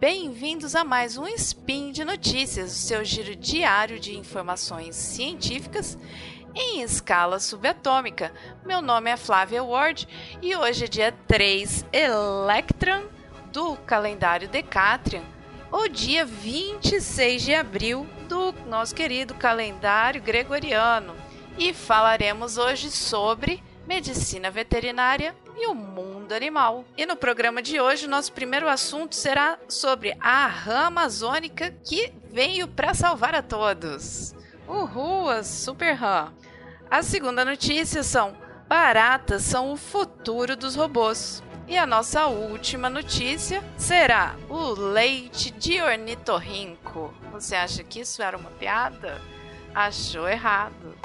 bem-vindos a mais um Spin de Notícias, o seu giro diário de informações científicas em escala subatômica. Meu nome é Flávia Ward e hoje é dia 3 Electron do calendário Decatrian, o dia 26 de abril do nosso querido calendário gregoriano. E falaremos hoje sobre medicina veterinária e o mundo animal. E no programa de hoje, nosso primeiro assunto será sobre a rã amazônica que veio para salvar a todos. Uhul, a super rã. A segunda notícia são baratas são o futuro dos robôs. E a nossa última notícia será o leite de ornitorrinco. Você acha que isso era uma piada? Achou errado.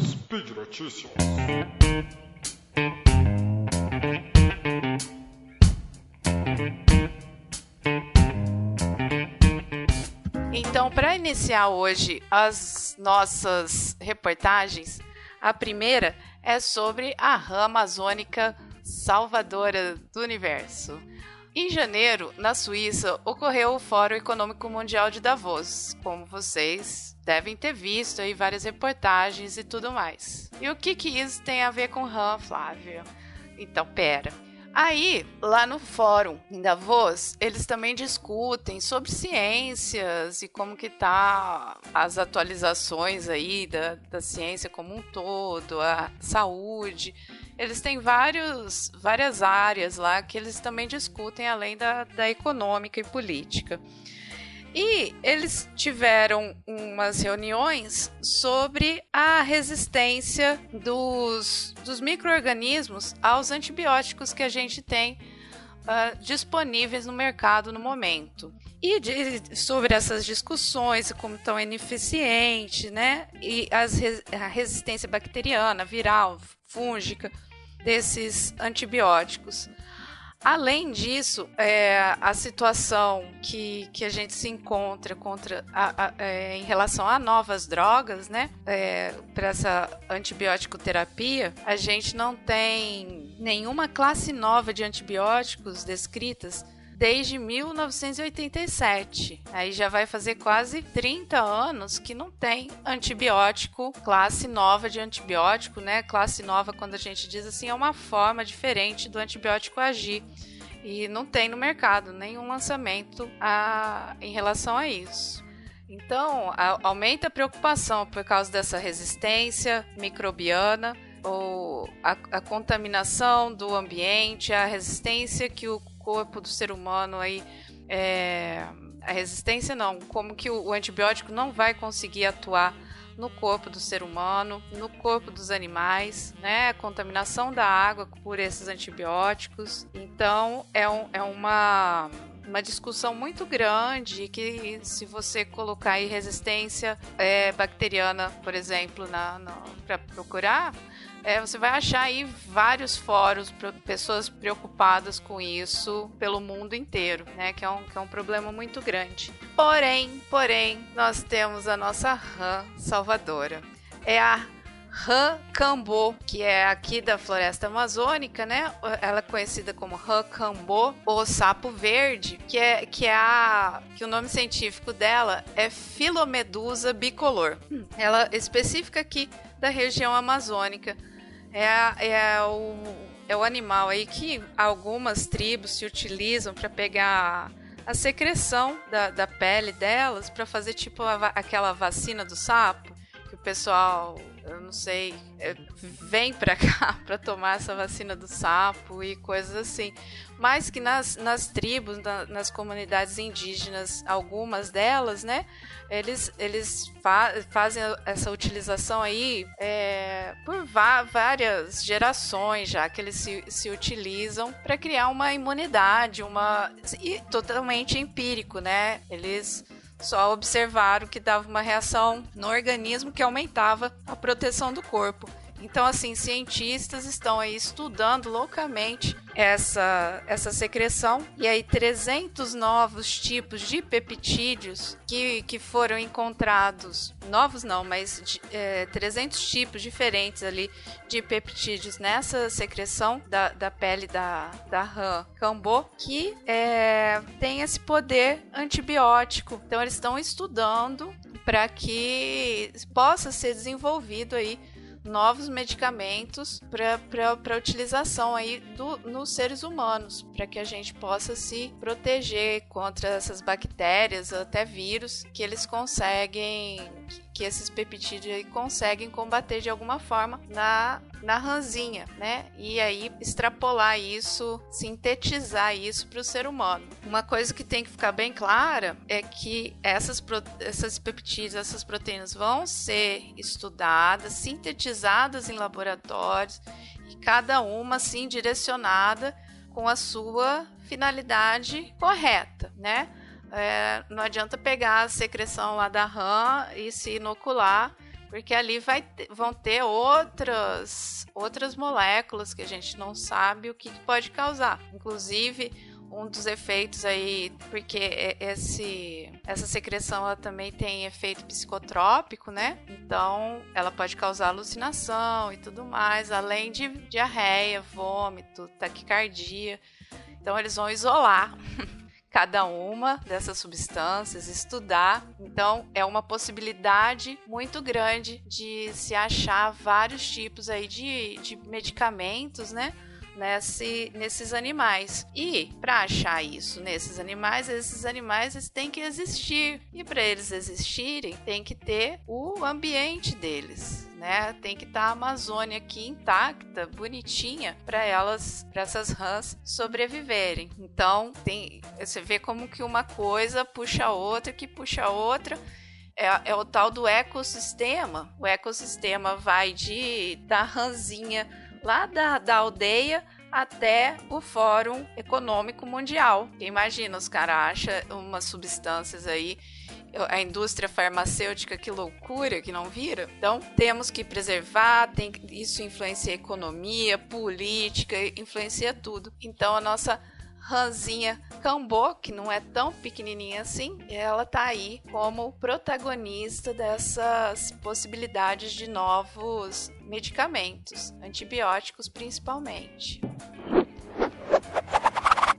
Speed Notícias. Iniciar hoje as nossas reportagens, a primeira é sobre a rã amazônica salvadora do universo. Em janeiro, na Suíça, ocorreu o Fórum Econômico Mundial de Davos, como vocês devem ter visto aí várias reportagens e tudo mais. E o que, que isso tem a ver com rã, Flávia? Então, pera. Aí, lá no fórum em Davos, eles também discutem sobre ciências e como que tá as atualizações aí da, da ciência como um todo, a saúde. Eles têm vários, várias áreas lá que eles também discutem além da, da econômica e política. E eles tiveram umas reuniões sobre a resistência dos, dos micro-organismos aos antibióticos que a gente tem uh, disponíveis no mercado no momento. E de, sobre essas discussões, como tão ineficiente, né? E as, a resistência bacteriana, viral, fúngica desses antibióticos. Além disso, é, a situação que, que a gente se encontra contra a, a, é, em relação a novas drogas, né? É, Para essa antibiótico terapia, a gente não tem nenhuma classe nova de antibióticos descritas desde 1987. Aí já vai fazer quase 30 anos que não tem antibiótico, classe nova de antibiótico, né? Classe nova, quando a gente diz assim, é uma forma diferente do antibiótico agir. E não tem no mercado nenhum lançamento a, em relação a isso. Então, a, aumenta a preocupação por causa dessa resistência microbiana ou a, a contaminação do ambiente, a resistência que o corpo do ser humano aí é, a resistência não, como que o, o antibiótico não vai conseguir atuar no corpo do ser humano, no corpo dos animais, né? A contaminação da água por esses antibióticos. Então, é, um, é uma, uma discussão muito grande que se você colocar aí resistência é, bacteriana, por exemplo, na, para procurar, é, você vai achar aí vários fóruns, pessoas preocupadas com isso pelo mundo inteiro, né? Que é um, que é um problema muito grande. Porém, porém, nós temos a nossa rã salvadora. É a rã cambô, que é aqui da floresta amazônica, né? Ela é conhecida como rã cambô ou sapo verde, que é que é a que o nome científico dela é Filomedusa bicolor. Ela é específica aqui da região amazônica é, é, o, é o animal aí que algumas tribos se utilizam para pegar a secreção da, da pele delas para fazer tipo a, aquela vacina do sapo que o pessoal eu não sei, é, vem para cá para tomar essa vacina do sapo e coisas assim. Mas que nas, nas tribos, na, nas comunidades indígenas, algumas delas, né, eles, eles fa fazem essa utilização aí é, por várias gerações já que eles se, se utilizam para criar uma imunidade, uma e totalmente empírico, né? Eles só observaram que dava uma reação no organismo que aumentava a proteção do corpo. Então, assim, cientistas estão aí estudando loucamente essa, essa secreção. E aí, 300 novos tipos de peptídeos que, que foram encontrados, novos não, mas é, 300 tipos diferentes ali de peptídeos nessa secreção da, da pele da, da rã cambô, que é, tem esse poder antibiótico. Então, eles estão estudando para que possa ser desenvolvido aí novos medicamentos para utilização aí do, nos seres humanos, para que a gente possa se proteger contra essas bactérias, até vírus, que eles conseguem que esses peptídeos conseguem combater de alguma forma na, na ranzinha, né? E aí extrapolar isso, sintetizar isso para o ser humano. Uma coisa que tem que ficar bem clara é que essas, essas peptídeos, essas proteínas vão ser estudadas, sintetizadas em laboratórios e cada uma assim direcionada com a sua finalidade correta, né? É, não adianta pegar a secreção lá da rã e se inocular, porque ali vai, vão ter outras, outras moléculas que a gente não sabe o que pode causar. Inclusive, um dos efeitos aí, porque esse, essa secreção ela também tem efeito psicotrópico, né? Então, ela pode causar alucinação e tudo mais, além de diarreia, vômito, taquicardia. Então, eles vão isolar cada uma dessas substâncias, estudar. Então, é uma possibilidade muito grande de se achar vários tipos aí de, de medicamentos, né? Nesse, nesses animais. E para achar isso nesses animais, esses animais eles têm que existir. E para eles existirem, tem que ter o ambiente deles né? Tem que estar tá a Amazônia aqui intacta, bonitinha, para elas, para essas rãs sobreviverem. Então, tem, você vê como que uma coisa puxa a outra, que puxa a outra. É, é, o tal do ecossistema. O ecossistema vai de da ranzinha lá da, da aldeia até o Fórum Econômico Mundial. Imagina, os caras acham umas substâncias aí a indústria farmacêutica, que loucura, que não vira. Então, temos que preservar, tem, isso influencia a economia, política, influencia tudo. Então, a nossa ranzinha Cambô, que não é tão pequenininha assim, ela tá aí como protagonista dessas possibilidades de novos medicamentos, antibióticos principalmente.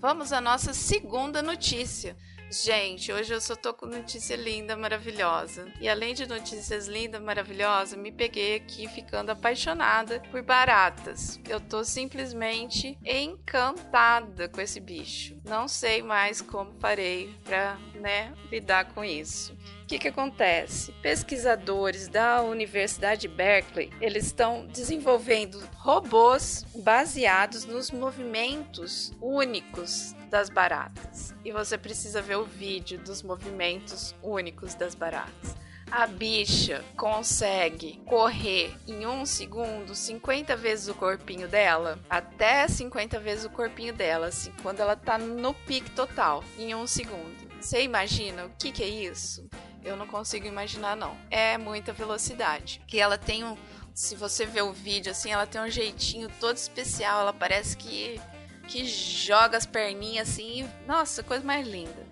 Vamos à nossa segunda notícia. Gente, hoje eu só tô com notícia linda, maravilhosa. E além de notícias lindas, maravilhosas, me peguei aqui ficando apaixonada por baratas. Eu tô simplesmente encantada com esse bicho. Não sei mais como parei pra, né, lidar com isso. O que, que acontece? Pesquisadores da Universidade de Berkeley eles estão desenvolvendo robôs baseados nos movimentos únicos das baratas. E você precisa ver o vídeo dos movimentos únicos das baratas. A bicha consegue correr em um segundo 50 vezes o corpinho dela, até 50 vezes o corpinho dela, assim, quando ela tá no pique total, em um segundo. Você imagina o que, que é isso? Eu não consigo imaginar, não. É muita velocidade. Que ela tem um. Se você ver o vídeo assim, ela tem um jeitinho todo especial. Ela parece que que joga as perninhas assim. Nossa, coisa mais linda.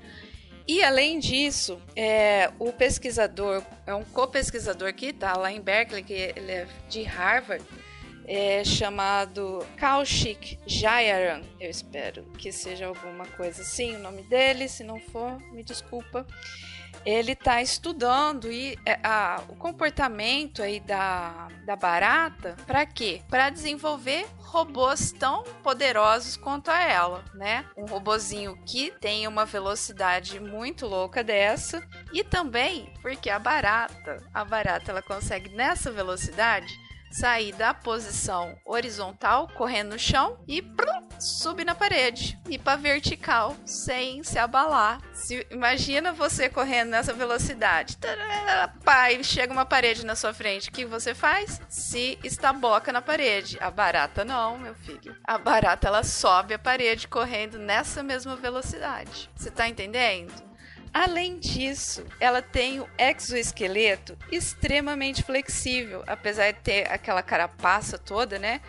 E além disso, é, o pesquisador, é um co-pesquisador que está lá em Berkeley, que ele é de Harvard, é chamado Kaushik Jayaran. Eu espero que seja alguma coisa assim o nome dele. Se não for, me desculpa ele está estudando e, é, a, o comportamento aí da, da barata para quê? Para desenvolver robôs tão poderosos quanto a ela, né? Um robozinho que tem uma velocidade muito louca dessa e também porque a barata, a barata ela consegue nessa velocidade sair da posição horizontal, correndo no chão e plum, subir na parede, ir para vertical sem se abalar. Se, imagina você correndo nessa velocidade, pai, chega uma parede na sua frente, o que você faz? Se estaboca na parede. A barata não, meu filho. A barata ela sobe a parede correndo nessa mesma velocidade. Você tá entendendo? Além disso, ela tem o exoesqueleto extremamente flexível, apesar de ter aquela carapaça toda, né?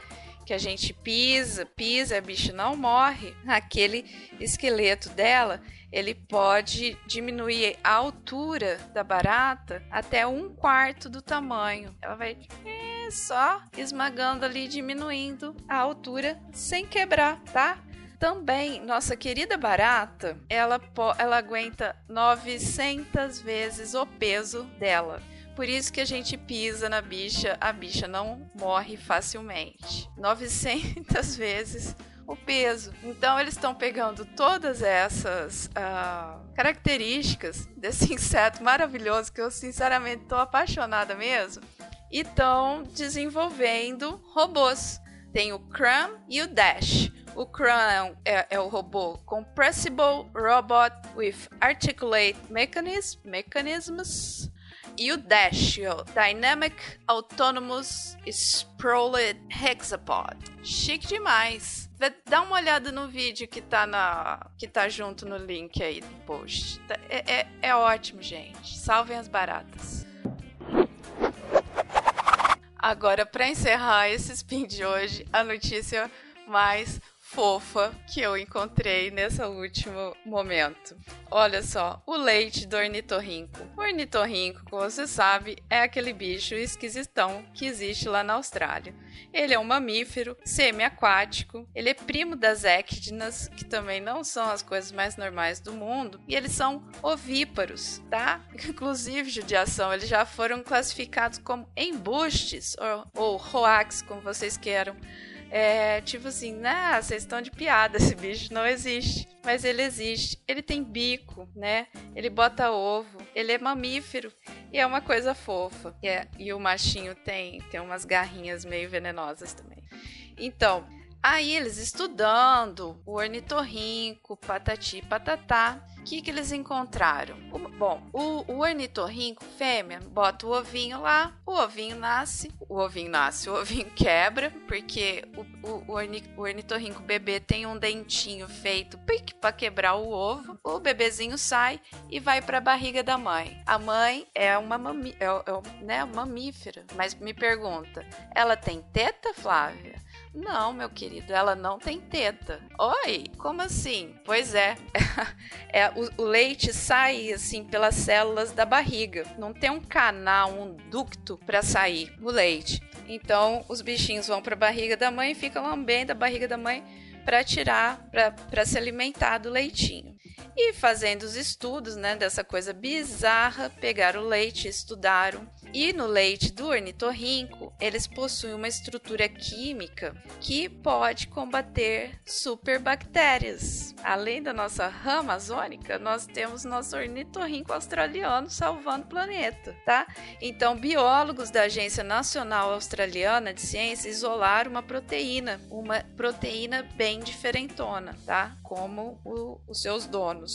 Que a gente pisa, pisa, a bicha não morre. Aquele esqueleto dela, ele pode diminuir a altura da barata até um quarto do tamanho. Ela vai é, só esmagando ali, diminuindo a altura sem quebrar, tá? Também, nossa querida barata, ela, ela aguenta 900 vezes o peso dela. Por isso que a gente pisa na bicha, a bicha não morre facilmente. 900 vezes o peso. Então eles estão pegando todas essas uh, características desse inseto maravilhoso que eu sinceramente estou apaixonada mesmo e estão desenvolvendo robôs. Tem o Crumb e o Dash. O Crown é, é, o robô Compressible Robot with Articulate Mechanism, Mechanisms. E o Dash, o Dynamic Autonomous Sprawled Hexapod. Chique demais. Dá uma olhada no vídeo que tá, na, que tá junto no link aí do post. Tá, é, é, é ótimo, gente. Salvem as baratas. Agora, para encerrar esse spin de hoje, a notícia mais fofa que eu encontrei nesse último momento. Olha só, o leite do ornitorrinco. O ornitorrinco, como você sabe, é aquele bicho esquisitão que existe lá na Austrália. Ele é um mamífero semi-aquático, ele é primo das équidinas, que também não são as coisas mais normais do mundo, e eles são ovíparos, tá? Inclusive, judiação, eles já foram classificados como embustes, ou, ou hoax, como vocês queiram é tipo assim, né? Vocês estão de piada, esse bicho não existe. Mas ele existe. Ele tem bico, né? Ele bota ovo. Ele é mamífero. E é uma coisa fofa. E, é, e o machinho tem, tem umas garrinhas meio venenosas também. Então, Aí eles estudando o ornitorrinco, patati patatá, que, que eles encontraram? O, bom, o, o ornitorrinco fêmea bota o ovinho lá, o ovinho nasce, o ovinho nasce, o ovinho quebra, porque o, o, o, orni, o ornitorrinco bebê tem um dentinho feito para quebrar o ovo, o bebezinho sai e vai para a barriga da mãe. A mãe é uma mami, é, é, né, mamífera, mas me pergunta, ela tem teta, Flávia? Não, meu querido, ela não tem teta. Oi, como assim? Pois é, é o, o, leite sai assim pelas células da barriga. Não tem um canal, um ducto para sair o leite. Então, os bichinhos vão para a barriga da mãe e ficam lambendo a barriga da mãe para tirar, para se alimentar do leitinho. E fazendo os estudos né, dessa coisa bizarra, pegaram o leite, estudaram e no leite do ornitorrinco, eles possuem uma estrutura química que pode combater superbactérias. Além da nossa rã amazônica, nós temos nosso ornitorrinco australiano salvando o planeta, tá? Então, biólogos da Agência Nacional Australiana de Ciência isolaram uma proteína, uma proteína bem diferentona, tá? Como o, os seus donos.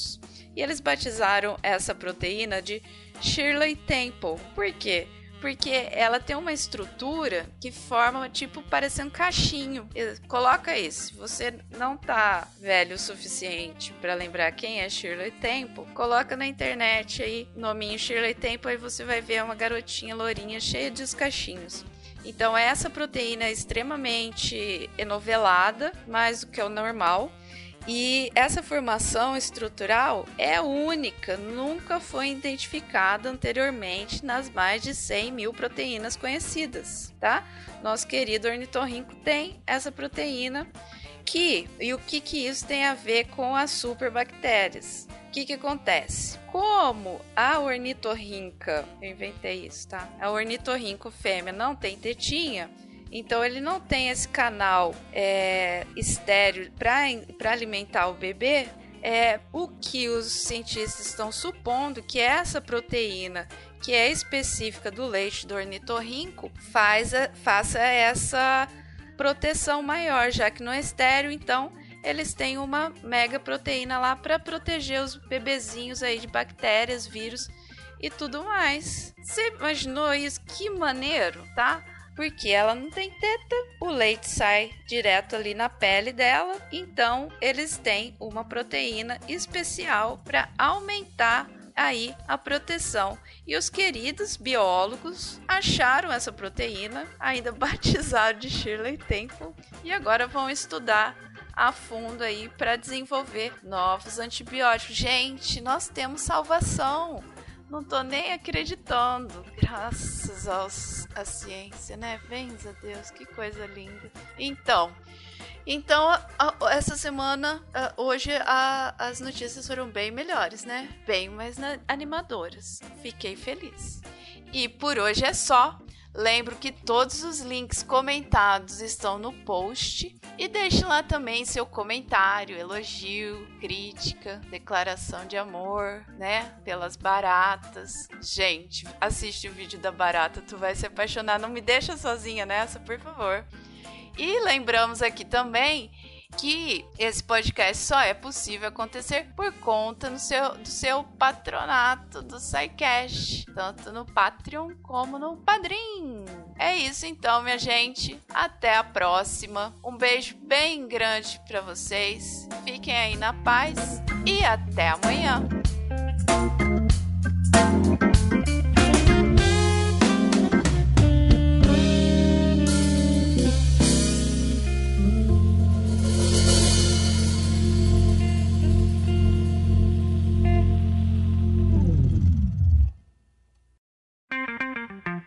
E eles batizaram essa proteína de Shirley Temple. Por quê? Porque ela tem uma estrutura que forma, tipo, parecendo um cachinho. Coloca isso. Se você não tá velho o suficiente para lembrar quem é Shirley Temple, coloca na internet aí, nominho Shirley Temple, aí você vai ver uma garotinha lourinha cheia de os cachinhos. Então, essa proteína é extremamente enovelada, mais do que o normal. E essa formação estrutural é única, nunca foi identificada anteriormente nas mais de 100 mil proteínas conhecidas, tá? Nosso querido ornitorrinco tem essa proteína que e o que, que isso tem a ver com as superbactérias? O que, que acontece? Como a ornitorrinca, eu inventei isso, tá? A ornitorrinco fêmea não tem tetinha, então ele não tem esse canal é, estéreo para alimentar o bebê. É o que os cientistas estão supondo que essa proteína que é específica do leite do ornitorrinco faz a, faça essa proteção maior, já que não é estéreo, então eles têm uma mega proteína lá para proteger os bebezinhos aí de bactérias, vírus e tudo mais. Você imaginou isso? Que maneiro, tá? Porque ela não tem teta, o leite sai direto ali na pele dela, então eles têm uma proteína especial para aumentar aí a proteção. E os queridos biólogos acharam essa proteína, ainda batizado de Shirley Temple, e agora vão estudar a fundo aí para desenvolver novos antibióticos. Gente, nós temos salvação. Não tô nem acreditando. Graças aos, à ciência, né? Venza a Deus, que coisa linda. Então, então essa semana, hoje, as notícias foram bem melhores, né? Bem mais animadoras. Fiquei feliz. E por hoje é só. Lembro que todos os links comentados estão no post e deixe lá também seu comentário, elogio, crítica, declaração de amor, né? Pelas baratas. Gente, assiste o vídeo da barata, tu vai se apaixonar. Não me deixa sozinha nessa, por favor. E lembramos aqui também que esse podcast só é possível acontecer por conta do seu, do seu patronato do SciCash, tanto no Patreon como no Padrim. É isso então, minha gente. Até a próxima. Um beijo bem grande para vocês. Fiquem aí na paz e até amanhã.